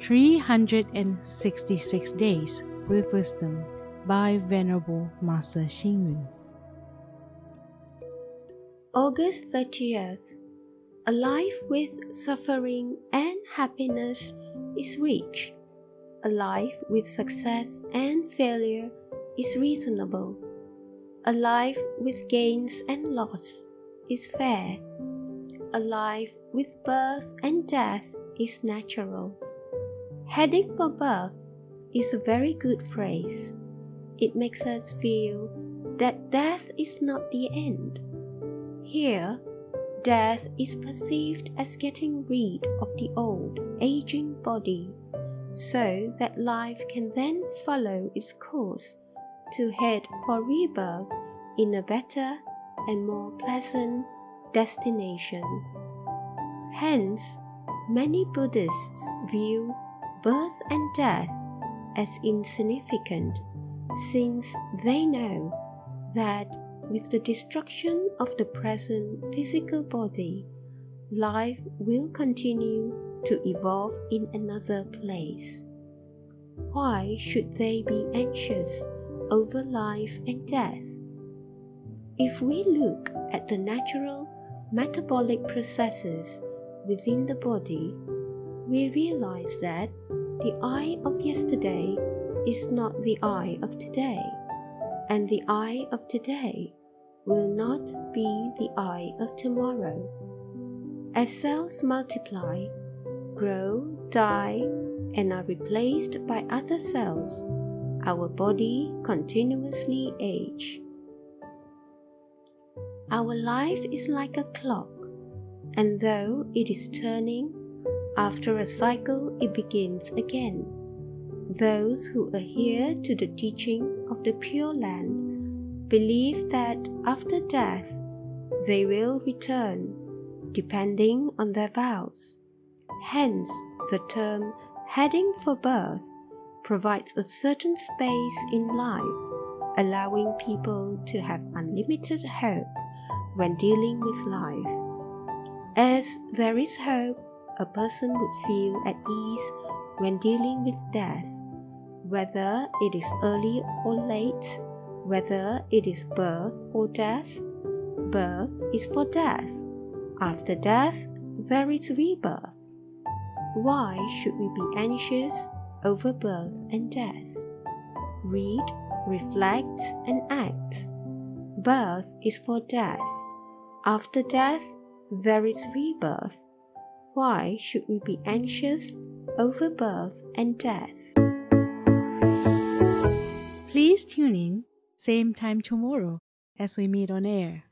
366 Days with Wisdom by Venerable Master Xing Yun. August 30th. A life with suffering and happiness is rich. A life with success and failure is reasonable. A life with gains and loss is fair. A life with birth and death is natural. Heading for birth is a very good phrase. It makes us feel that death is not the end. Here, death is perceived as getting rid of the old, aging body, so that life can then follow its course to head for rebirth in a better and more pleasant destination. Hence, many Buddhists view birth and death as insignificant since they know that with the destruction of the present physical body, life will continue to evolve in another place. Why should they be anxious over life and death? If we look at the natural metabolic processes within the body, we realize that the eye of yesterday is not the eye of today, and the eye of today will not be the eye of tomorrow. As cells multiply, grow, die, and are replaced by other cells, our body continuously age. Our life is like a clock, and though it is turning, after a cycle it begins again. Those who adhere to the teaching of the Pure Land believe that after death they will return, depending on their vows. Hence, the term heading for birth provides a certain space in life, allowing people to have unlimited hope when dealing with life. As there is hope, a person would feel at ease when dealing with death, whether it is early or late, whether it is birth or death. Birth is for death. After death, there is rebirth. Why should we be anxious over birth and death? Read, reflect, and act. Birth is for death. After death, there is rebirth. Why should we be anxious over birth and death? Please tune in, same time tomorrow as we meet on air.